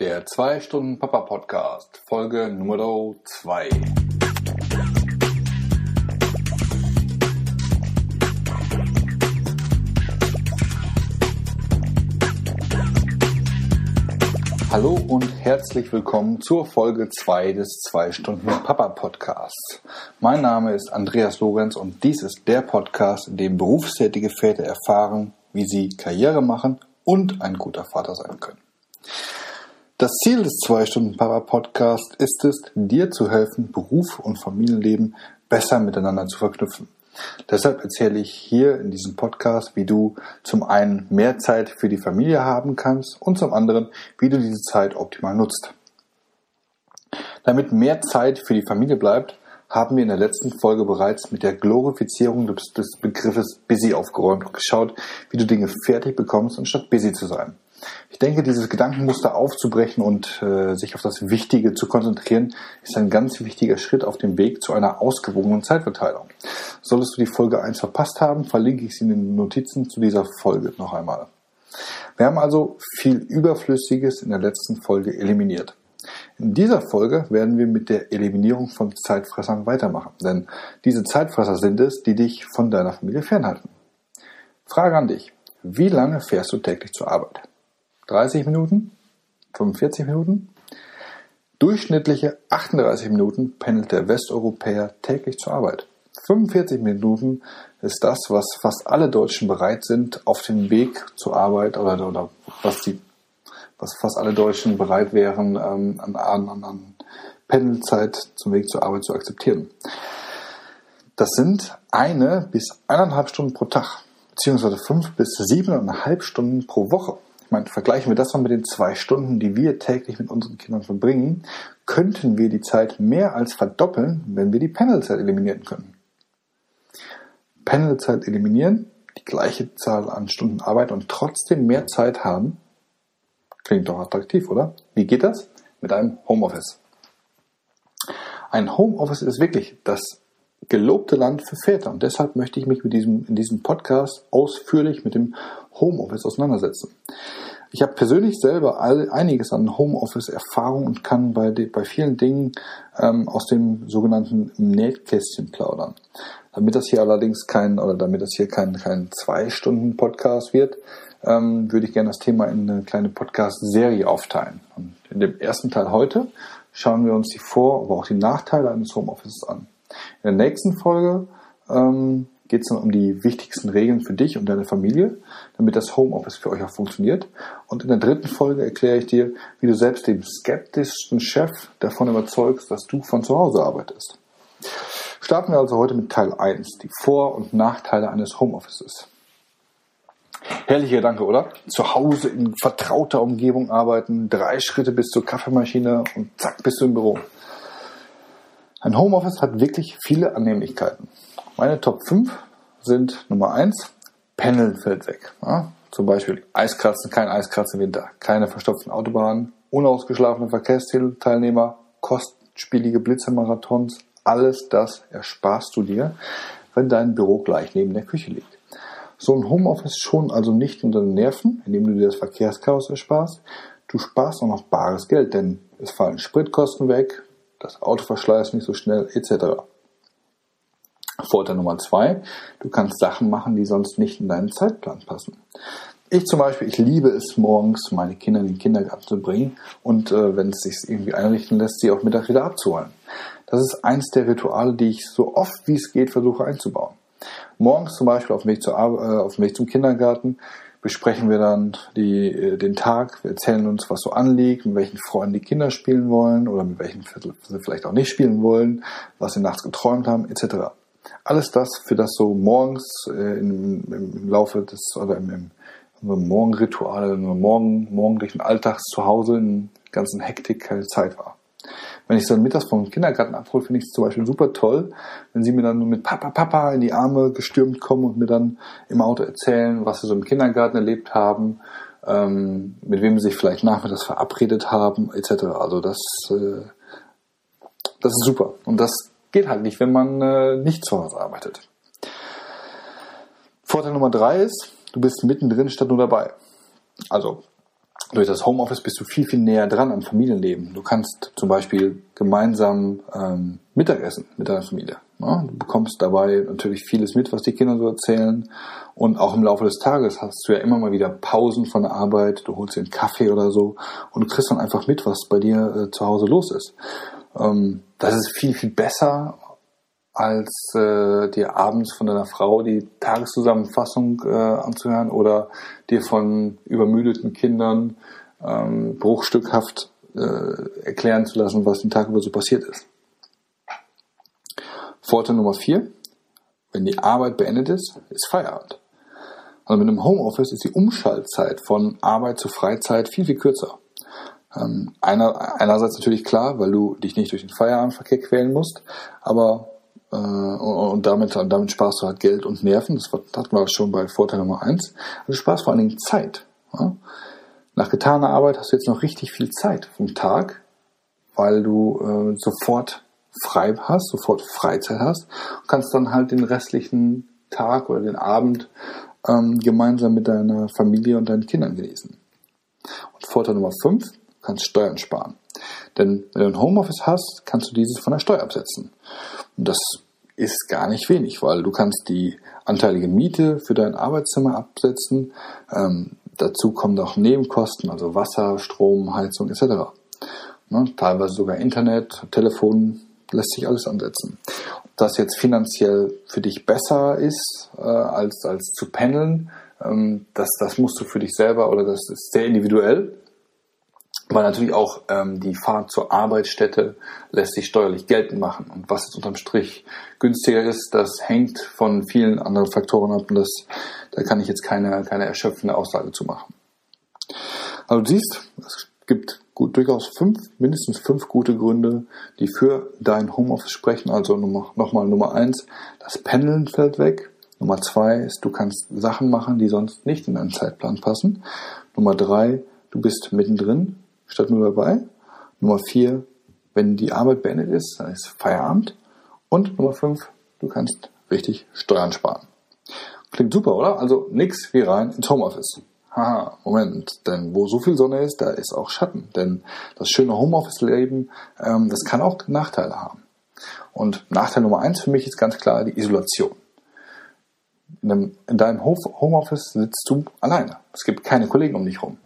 Der 2-Stunden-Papa-Podcast, Folge Nummer 2. Hallo und herzlich willkommen zur Folge 2 des 2-Stunden-Papa-Podcasts. Mein Name ist Andreas Lorenz und dies ist der Podcast, in dem berufstätige Väter erfahren, wie sie Karriere machen und ein guter Vater sein können. Das Ziel des 2-Stunden-Papa-Podcasts ist es, dir zu helfen, Beruf und Familienleben besser miteinander zu verknüpfen. Deshalb erzähle ich hier in diesem Podcast, wie du zum einen mehr Zeit für die Familie haben kannst und zum anderen, wie du diese Zeit optimal nutzt. Damit mehr Zeit für die Familie bleibt, haben wir in der letzten Folge bereits mit der Glorifizierung des, des Begriffes busy aufgeräumt und geschaut, wie du Dinge fertig bekommst, anstatt busy zu sein. Ich denke, dieses Gedankenmuster aufzubrechen und äh, sich auf das Wichtige zu konzentrieren, ist ein ganz wichtiger Schritt auf dem Weg zu einer ausgewogenen Zeitverteilung. Solltest du die Folge 1 verpasst haben, verlinke ich sie in den Notizen zu dieser Folge noch einmal. Wir haben also viel Überflüssiges in der letzten Folge eliminiert. In dieser Folge werden wir mit der Eliminierung von Zeitfressern weitermachen, denn diese Zeitfresser sind es, die dich von deiner Familie fernhalten. Frage an dich. Wie lange fährst du täglich zur Arbeit? 30 Minuten, 45 Minuten. Durchschnittliche 38 Minuten pendelt der Westeuropäer täglich zur Arbeit. 45 Minuten ist das, was fast alle Deutschen bereit sind, auf dem Weg zur Arbeit oder, oder was, die, was fast alle Deutschen bereit wären, ähm, an, an, an Pendelzeit zum Weg zur Arbeit zu akzeptieren. Das sind eine bis eineinhalb Stunden pro Tag, beziehungsweise fünf bis siebeneinhalb Stunden pro Woche meine, vergleichen wir das mal mit den zwei Stunden, die wir täglich mit unseren Kindern verbringen, könnten wir die Zeit mehr als verdoppeln, wenn wir die Panelzeit eliminieren können. Panelzeit eliminieren, die gleiche Zahl an Stunden Arbeit und trotzdem mehr Zeit haben, klingt doch attraktiv, oder? Wie geht das? Mit einem Homeoffice. Ein Homeoffice ist wirklich das gelobte Land für Väter. Und deshalb möchte ich mich mit diesem, in diesem Podcast ausführlich mit dem Homeoffice auseinandersetzen. Ich habe persönlich selber all, einiges an Homeoffice-Erfahrung und kann bei, bei vielen Dingen ähm, aus dem sogenannten Nähkästchen plaudern. Damit das hier allerdings kein, oder damit das hier kein, kein Zwei-Stunden-Podcast wird, ähm, würde ich gerne das Thema in eine kleine Podcast-Serie aufteilen. Und in dem ersten Teil heute schauen wir uns die Vor-, aber auch die Nachteile eines Homeoffices an. In der nächsten Folge ähm, geht es dann um die wichtigsten Regeln für dich und deine Familie, damit das Homeoffice für euch auch funktioniert. Und in der dritten Folge erkläre ich dir, wie du selbst den skeptischsten Chef davon überzeugst, dass du von zu Hause arbeitest. Starten wir also heute mit Teil 1, die Vor- und Nachteile eines Homeoffices. Herrlicher Gedanke, oder? Zu Hause in vertrauter Umgebung arbeiten, drei Schritte bis zur Kaffeemaschine und zack, bist du im Büro. Ein Homeoffice hat wirklich viele Annehmlichkeiten. Meine Top 5 sind Nummer 1, Pendeln fällt weg. Ja, zum Beispiel Eiskratzen, kein Eiskratzen im Winter, keine verstopften Autobahnen, unausgeschlafene Verkehrsteilnehmer, kostspielige Blitzermarathons, alles das ersparst du dir, wenn dein Büro gleich neben der Küche liegt. So ein Homeoffice schon also nicht unter den Nerven, indem du dir das Verkehrschaos ersparst. Du sparst auch noch bares Geld, denn es fallen Spritkosten weg, das Auto verschleißt nicht so schnell, etc. Vorteil Nummer zwei, du kannst Sachen machen, die sonst nicht in deinen Zeitplan passen. Ich zum Beispiel, ich liebe es morgens, meine Kinder in den Kindergarten zu bringen und äh, wenn es sich irgendwie einrichten lässt, sie auch Mittag wieder abzuholen. Das ist eins der Rituale, die ich so oft wie es geht versuche einzubauen. Morgens zum Beispiel auf dem Weg, zur, äh, auf dem Weg zum Kindergarten besprechen wir dann die, äh, den Tag, wir erzählen uns, was so anliegt, mit welchen Freunden die Kinder spielen wollen oder mit welchen sie vielleicht auch nicht spielen wollen, was sie nachts geträumt haben, etc. Alles das, für das so morgens äh, im, im, Laufe des oder im, im, Morgenritual, im Morgen, morgendlichen Alltags zu Hause in ganzen Hektik keine Zeit war. Wenn ich so mittags vom Kindergarten abhole, finde ich es zum Beispiel super toll, wenn sie mir dann mit Papa, Papa in die Arme gestürmt kommen und mir dann im Auto erzählen, was sie so im Kindergarten erlebt haben, ähm, mit wem sie sich vielleicht nachmittags verabredet haben, etc. Also das, äh, das ist super. Und das geht halt nicht, wenn man äh, nicht zu Hause arbeitet. Vorteil Nummer drei ist, du bist mittendrin statt nur dabei. Also durch das Homeoffice bist du viel, viel näher dran am Familienleben. Du kannst zum Beispiel gemeinsam ähm, Mittagessen mit deiner Familie. Ja? Du bekommst dabei natürlich vieles mit, was die Kinder so erzählen. Und auch im Laufe des Tages hast du ja immer mal wieder Pausen von der Arbeit. Du holst dir einen Kaffee oder so und du kriegst dann einfach mit, was bei dir äh, zu Hause los ist. Ähm, das ist viel, viel besser als äh, dir abends von deiner Frau die Tageszusammenfassung äh, anzuhören oder dir von übermüdeten Kindern ähm, bruchstückhaft äh, erklären zu lassen, was den Tag über so passiert ist. Vorteil Nummer vier, wenn die Arbeit beendet ist, ist Feierabend. Also mit einem Homeoffice ist die Umschaltzeit von Arbeit zu Freizeit viel, viel kürzer. Ähm, einer, einerseits natürlich klar, weil du dich nicht durch den Feierabendverkehr quälen musst, aber äh, und damit, damit sparst du halt Geld und Nerven. Das hatten wir schon bei Vorteil Nummer eins. Also du sparst vor allen Dingen Zeit. Ja? Nach getaner Arbeit hast du jetzt noch richtig viel Zeit vom Tag, weil du äh, sofort frei hast, sofort Freizeit hast und kannst dann halt den restlichen Tag oder den Abend ähm, gemeinsam mit deiner Familie und deinen Kindern genießen. Und Vorteil Nummer fünf, kannst Steuern sparen. Denn wenn du ein Homeoffice hast, kannst du dieses von der Steuer absetzen. Und das ist gar nicht wenig, weil du kannst die anteilige Miete für dein Arbeitszimmer absetzen. Ähm, dazu kommen auch Nebenkosten, also Wasser, Strom, Heizung etc. Ne, teilweise sogar Internet, Telefon, lässt sich alles ansetzen. Ob das jetzt finanziell für dich besser ist, äh, als, als zu pendeln, ähm, das, das musst du für dich selber oder das ist sehr individuell. Weil natürlich auch ähm, die Fahrt zur Arbeitsstätte lässt sich steuerlich geltend machen. Und was jetzt unterm Strich günstiger ist, das hängt von vielen anderen Faktoren ab und das, da kann ich jetzt keine, keine erschöpfende Aussage zu machen. Also du siehst, es gibt gut, durchaus fünf, mindestens fünf gute Gründe, die für dein Homeoffice sprechen. Also nochmal Nummer eins, das Pendeln fällt weg. Nummer zwei ist, du kannst Sachen machen, die sonst nicht in deinen Zeitplan passen. Nummer drei, du bist mittendrin statt nur dabei. Nummer vier, wenn die Arbeit beendet ist, dann ist Feierabend. Und Nummer fünf, du kannst richtig Steuern sparen. Klingt super, oder? Also nix wie rein ins Homeoffice. Haha, Moment, denn wo so viel Sonne ist, da ist auch Schatten. Denn das schöne Homeoffice-Leben, ähm, das kann auch Nachteile haben. Und Nachteil Nummer eins für mich ist ganz klar die Isolation. In, einem, in deinem Homeoffice sitzt du alleine. Es gibt keine Kollegen um dich rum.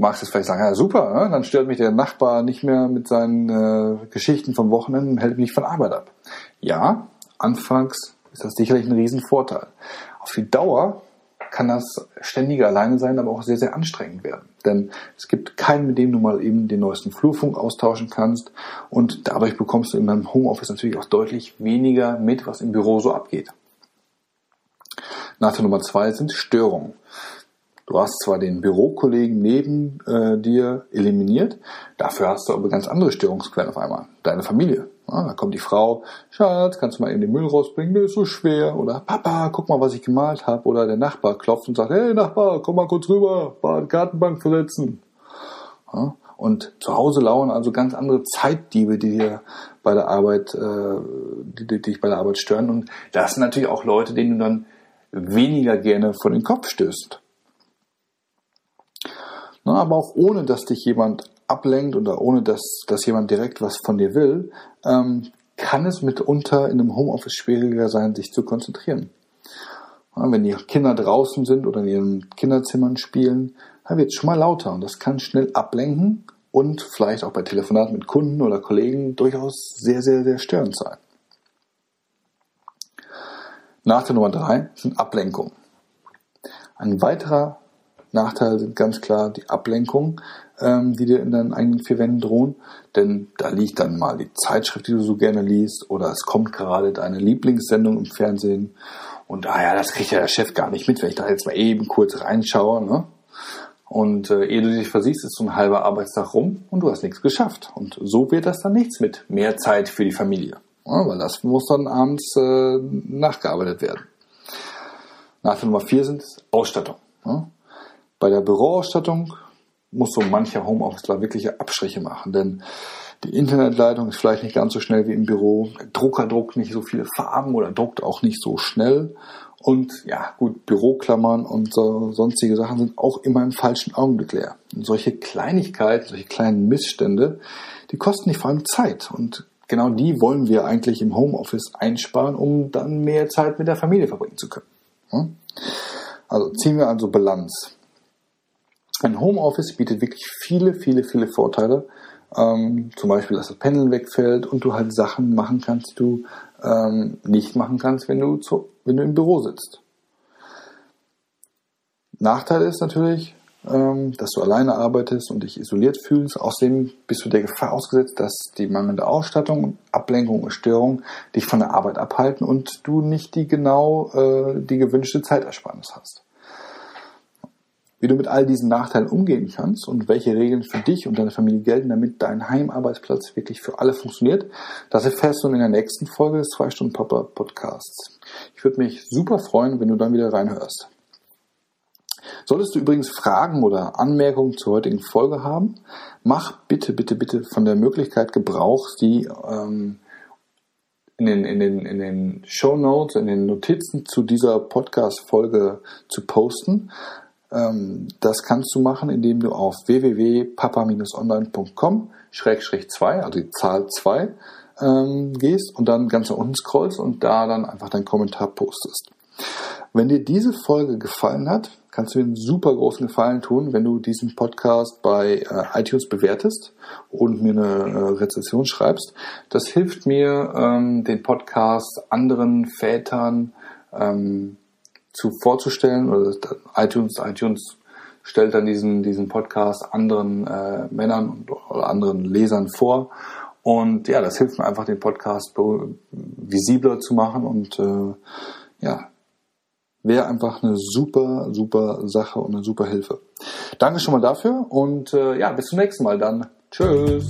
Magst jetzt vielleicht sagen, ja super, ne? dann stört mich der Nachbar nicht mehr mit seinen äh, Geschichten vom Wochenende und hält mich von Arbeit ab. Ja, anfangs ist das sicherlich ein Riesenvorteil. Auf die Dauer kann das ständige Alleine sein, aber auch sehr, sehr anstrengend werden. Denn es gibt keinen, mit dem du mal eben den neuesten Flurfunk austauschen kannst und dadurch bekommst du in deinem Homeoffice natürlich auch deutlich weniger mit, was im Büro so abgeht. Nachteil Nummer zwei sind Störungen. Du hast zwar den Bürokollegen neben äh, dir eliminiert, dafür hast du aber ganz andere Störungsquellen auf einmal. Deine Familie. Ja, da kommt die Frau, Schatz, kannst du mal eben den Müll rausbringen? Der ist so schwer. Oder Papa, guck mal, was ich gemalt habe. Oder der Nachbar klopft und sagt, hey Nachbar, komm mal kurz rüber, Gartenbank versetzen. Ja, und zu Hause lauern also ganz andere Zeitdiebe, die dir bei der Arbeit, äh, die, die dich bei der Arbeit stören. Und das sind natürlich auch Leute, denen du dann weniger gerne vor den Kopf stößt. Na, aber auch ohne, dass dich jemand ablenkt oder ohne, dass, dass jemand direkt was von dir will, ähm, kann es mitunter in einem Homeoffice schwieriger sein, sich zu konzentrieren. Ja, wenn die Kinder draußen sind oder in ihren Kinderzimmern spielen, dann wird es schon mal lauter und das kann schnell ablenken und vielleicht auch bei Telefonaten mit Kunden oder Kollegen durchaus sehr, sehr, sehr störend sein. Nachteil Nummer drei sind Ablenkungen. Ein weiterer Nachteile sind ganz klar die Ablenkung, ähm, die dir in deinen eigenen vier Wänden drohen. Denn da liegt dann mal die Zeitschrift, die du so gerne liest, oder es kommt gerade deine Lieblingssendung im Fernsehen. Und ah ja, das kriegt ja der Chef gar nicht mit, wenn ich da jetzt mal eben kurz reinschaue. Ne? Und äh, ehe du dich versiehst, ist so ein halber Arbeitstag rum und du hast nichts geschafft. Und so wird das dann nichts mit mehr Zeit für die Familie. Ja, weil das muss dann abends äh, nachgearbeitet werden. Nachteil Nummer vier sind Ausstattung. Ja? Bei der Büroausstattung muss so mancher Homeofficer wirkliche Abstriche machen, denn Die Internetleitung ist vielleicht nicht ganz so schnell wie im Büro. Der Drucker druckt nicht so viele Farben oder druckt auch nicht so schnell. Und ja, gut, Büroklammern und so, sonstige Sachen sind auch immer im falschen Augenblick leer. Und solche Kleinigkeiten, solche kleinen Missstände, die kosten nicht vor allem Zeit. Und genau die wollen wir eigentlich im Homeoffice einsparen, um dann mehr Zeit mit der Familie verbringen zu können. Also ziehen wir also Bilanz. Ein Homeoffice bietet wirklich viele, viele, viele Vorteile. Ähm, zum Beispiel, dass das Pendeln wegfällt und du halt Sachen machen kannst, die du ähm, nicht machen kannst, wenn du, zu, wenn du im Büro sitzt. Nachteil ist natürlich, ähm, dass du alleine arbeitest und dich isoliert fühlst. Außerdem bist du der Gefahr ausgesetzt, dass die mangelnde Ausstattung, Ablenkung und Störung dich von der Arbeit abhalten und du nicht die genau äh, die gewünschte Zeitersparnis hast. Wie du mit all diesen Nachteilen umgehen kannst und welche Regeln für dich und deine Familie gelten, damit dein Heimarbeitsplatz wirklich für alle funktioniert, das erfährst du in der nächsten Folge des 2 Stunden Papa Podcasts. Ich würde mich super freuen, wenn du dann wieder reinhörst. Solltest du übrigens Fragen oder Anmerkungen zur heutigen Folge haben, mach bitte, bitte, bitte von der Möglichkeit Gebrauch, die ähm, in den, in den, in den Show Notes, in den Notizen zu dieser Podcast-Folge zu posten. Ähm, das kannst du machen, indem du auf www.papa-online.com 2, also die Zahl 2, ähm, gehst und dann ganz nach unten scrollst und da dann einfach deinen Kommentar postest. Wenn dir diese Folge gefallen hat, kannst du mir einen super großen Gefallen tun, wenn du diesen Podcast bei äh, iTunes bewertest und mir eine äh, Rezension schreibst. Das hilft mir, ähm, den Podcast anderen Vätern zu vorzustellen oder iTunes, iTunes stellt dann diesen, diesen Podcast anderen äh, Männern oder anderen Lesern vor. Und ja, das hilft mir einfach, den Podcast visibler zu machen und äh, ja, wäre einfach eine super, super Sache und eine super Hilfe. Danke schon mal dafür und äh, ja, bis zum nächsten Mal dann. Tschüss.